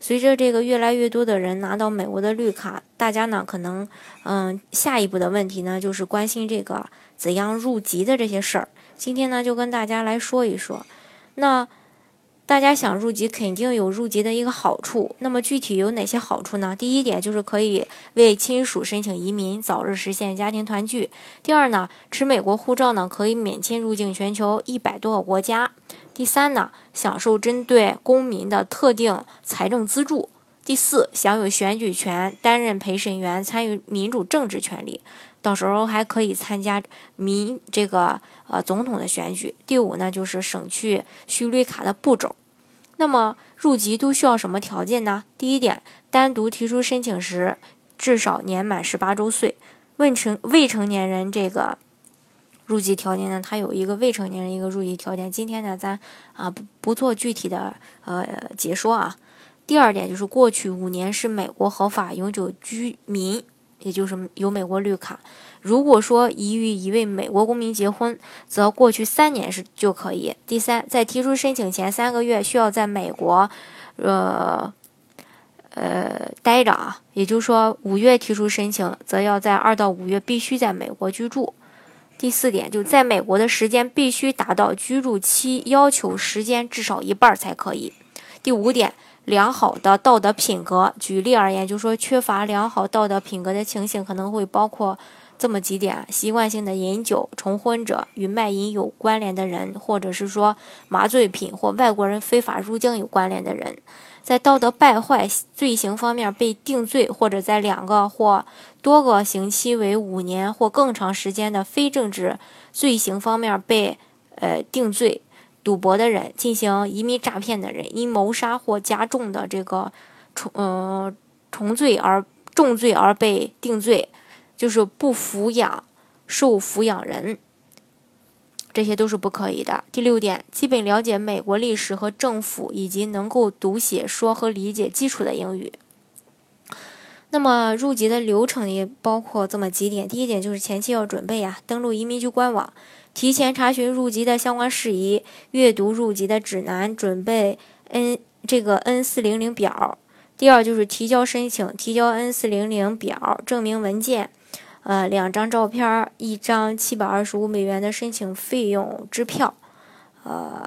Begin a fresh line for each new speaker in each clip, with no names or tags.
随着这个越来越多的人拿到美国的绿卡，大家呢可能，嗯，下一步的问题呢就是关心这个怎样入籍的这些事儿。今天呢就跟大家来说一说。那大家想入籍，肯定有入籍的一个好处。那么具体有哪些好处呢？第一点就是可以为亲属申请移民，早日实现家庭团聚。第二呢，持美国护照呢可以免签入境全球一百多个国家。第三呢，享受针对公民的特定财政资助。第四，享有选举权，担任陪审员，参与民主政治权利，到时候还可以参加民这个呃总统的选举。第五呢，就是省去续绿卡的步骤。那么入籍都需要什么条件呢？第一点，单独提出申请时至少年满十八周岁，未成未成年人这个。入籍条件呢？它有一个未成年人一个入籍条件。今天呢，咱啊不不做具体的呃解说啊。第二点就是过去五年是美国合法永久居民，也就是有美国绿卡。如果说已与一位美国公民结婚，则过去三年是就可以。第三，在提出申请前三个月需要在美国，呃呃待着啊。也就是说，五月提出申请，则要在二到五月必须在美国居住。第四点，就在美国的时间必须达到居住期要求时间至少一半儿才可以。第五点，良好的道德品格。举例而言，就说缺乏良好道德品格的情形可能会包括这么几点：习惯性的饮酒、重婚者、与卖淫有关联的人，或者是说麻醉品或外国人非法入境有关联的人。在道德败坏罪行方面被定罪，或者在两个或多个刑期为五年或更长时间的非政治罪行方面被呃定罪，赌博的人、进行移民诈骗的人、因谋杀或加重的这个重呃重罪而重罪而被定罪，就是不抚养受抚养人。这些都是不可以的。第六点，基本了解美国历史和政府，以及能够读写说和理解基础的英语。那么入籍的流程也包括这么几点：第一点就是前期要准备呀，登录移民局官网，提前查询入籍的相关事宜，阅读入籍的指南，准备 N 这个 N 四零零表。第二就是提交申请，提交 N 四零零表证明文件。呃，两张照片，一张七百二十五美元的申请费用支票，呃，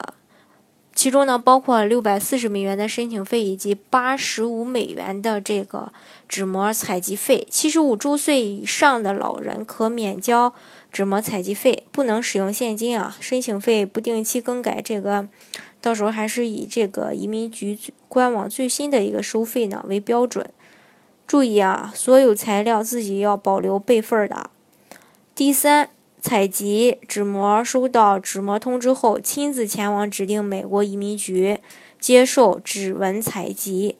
其中呢包括六百四十美元的申请费以及八十五美元的这个纸膜采集费。七十五周岁以上的老人可免交纸膜采集费，不能使用现金啊。申请费不定期更改，这个到时候还是以这个移民局官网最新的一个收费呢为标准。注意啊，所有材料自己要保留备份的。第三，采集纸膜，收到纸膜通知后，亲自前往指定美国移民局接受指纹采集。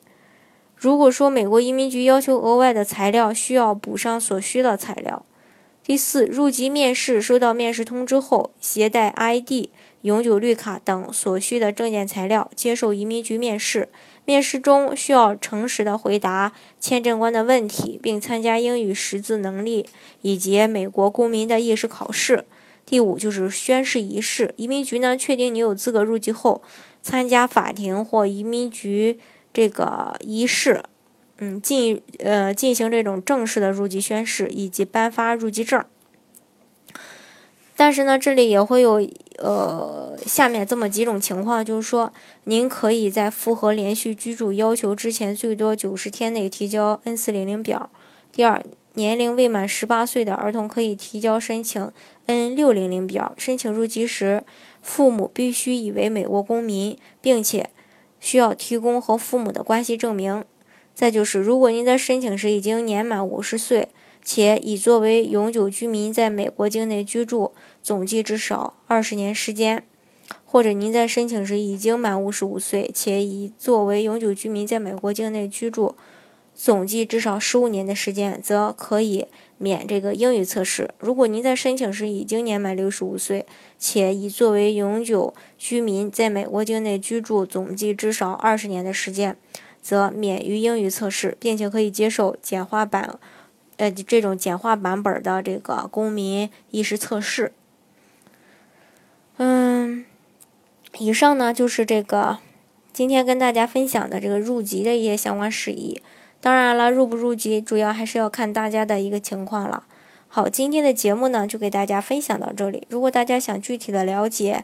如果说美国移民局要求额外的材料，需要补上所需的材料。第四，入籍面试，收到面试通知后，携带 ID、永久绿卡等所需的证件材料，接受移民局面试。面试中需要诚实的回答签证官的问题，并参加英语识字能力以及美国公民的意识考试。第五就是宣誓仪式，移民局呢确定你有资格入籍后，参加法庭或移民局这个仪式，嗯，进呃进行这种正式的入籍宣誓以及颁发入籍证。但是呢，这里也会有。呃，下面这么几种情况，就是说，您可以在符合连续居住要求之前，最多九十天内提交 N 四零零表。第二，年龄未满十八岁的儿童可以提交申请 N 六零零表。申请入籍时，父母必须已为美国公民，并且需要提供和父母的关系证明。再就是，如果您在申请时已经年满五十岁。且已作为永久居民在美国境内居住总计至少二十年时间，或者您在申请时已经满五十五岁，且已作为永久居民在美国境内居住总计至少十五年的时间，则可以免这个英语测试。如果您在申请时已经年满六十五岁，且已作为永久居民在美国境内居住总计至少二十年的时间，则免于英语测试，并且可以接受简化版。呃，这种简化版本的这个公民意识测试，嗯，以上呢就是这个今天跟大家分享的这个入籍的一些相关事宜。当然了，入不入籍主要还是要看大家的一个情况了。好，今天的节目呢就给大家分享到这里。如果大家想具体的了解